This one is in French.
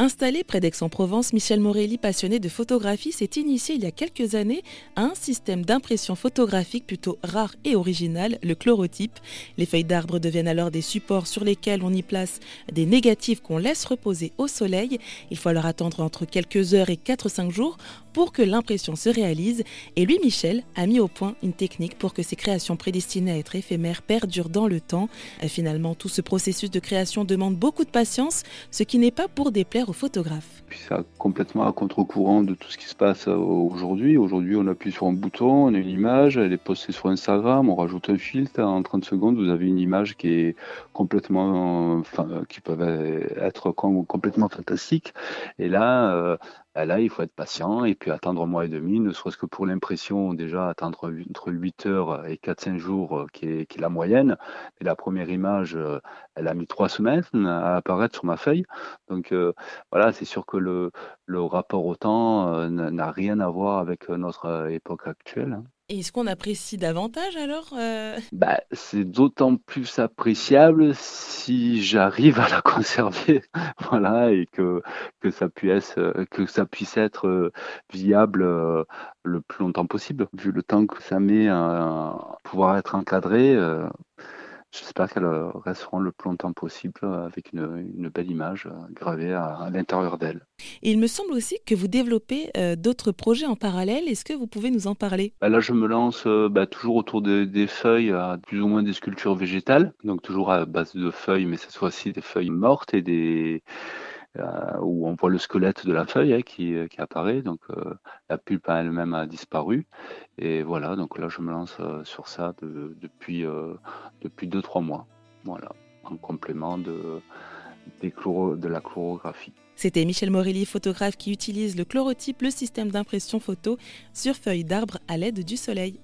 Installé près d'Aix-en-Provence, Michel Morelli, passionné de photographie, s'est initié il y a quelques années à un système d'impression photographique plutôt rare et original, le chlorotype. Les feuilles d'arbre deviennent alors des supports sur lesquels on y place des négatifs qu'on laisse reposer au soleil. Il faut alors attendre entre quelques heures et 4-5 jours pour que l'impression se réalise. Et lui, Michel, a mis au point une technique pour que ces créations prédestinées à être éphémères perdurent dans le temps. Finalement, tout ce processus de création demande beaucoup de patience, ce qui n'est pas pour déplaire aux photographes. Puis complètement à contre-courant de tout ce qui se passe euh, aujourd'hui. Aujourd'hui, on appuie sur un bouton, on a une image, elle est postée sur Instagram, on rajoute un filtre, en 30 secondes, vous avez une image qui est complètement, enfin, qui peut être complètement fantastique. Et là, euh, là, il faut être patient et puis attendre un mois et demi, ne serait-ce que pour l'impression, déjà attendre entre 8 heures et 4-5 jours, euh, qui est, la moyenne. Et la première image, euh, elle a mis trois semaines à apparaître sur ma feuille. Donc euh, voilà, c'est sûr que le, le rapport au temps n'a rien à voir avec notre époque actuelle. Hein. Et est-ce qu'on apprécie davantage alors euh? Bah, C'est d'autant plus appréciable si j'arrive à la conserver, voilà, et que, que, ça, puisse, que ça puisse être euh, viable euh, le plus longtemps possible. Vu le temps que ça met à pouvoir être encadré, J'espère qu'elles resteront le plus longtemps possible avec une, belle image euh, gravée à, l'intérieur d'elles. il me semble aussi que vous développez euh, d'autres projets en parallèle. Est-ce que vous pouvez nous en parler? Bah Là, je me lance euh, bah, toujours autour des feuilles, plus ou moins des sculptures végétales, donc toujours à base de feuilles, mais cette fois-ci des feuilles mortes et des euh, où on voit le squelette de la feuille hein, qui, qui, apparaît. Donc euh, la pulpe elle-même a disparu. Et voilà, donc là je me lance euh, sur ça depuis depuis deux trois mois. Voilà, en complément de de la chlorographie. C'était Michel Morelli, photographe qui utilise le chlorotype, le système d'impression photo sur feuilles d'arbre à l'aide du soleil.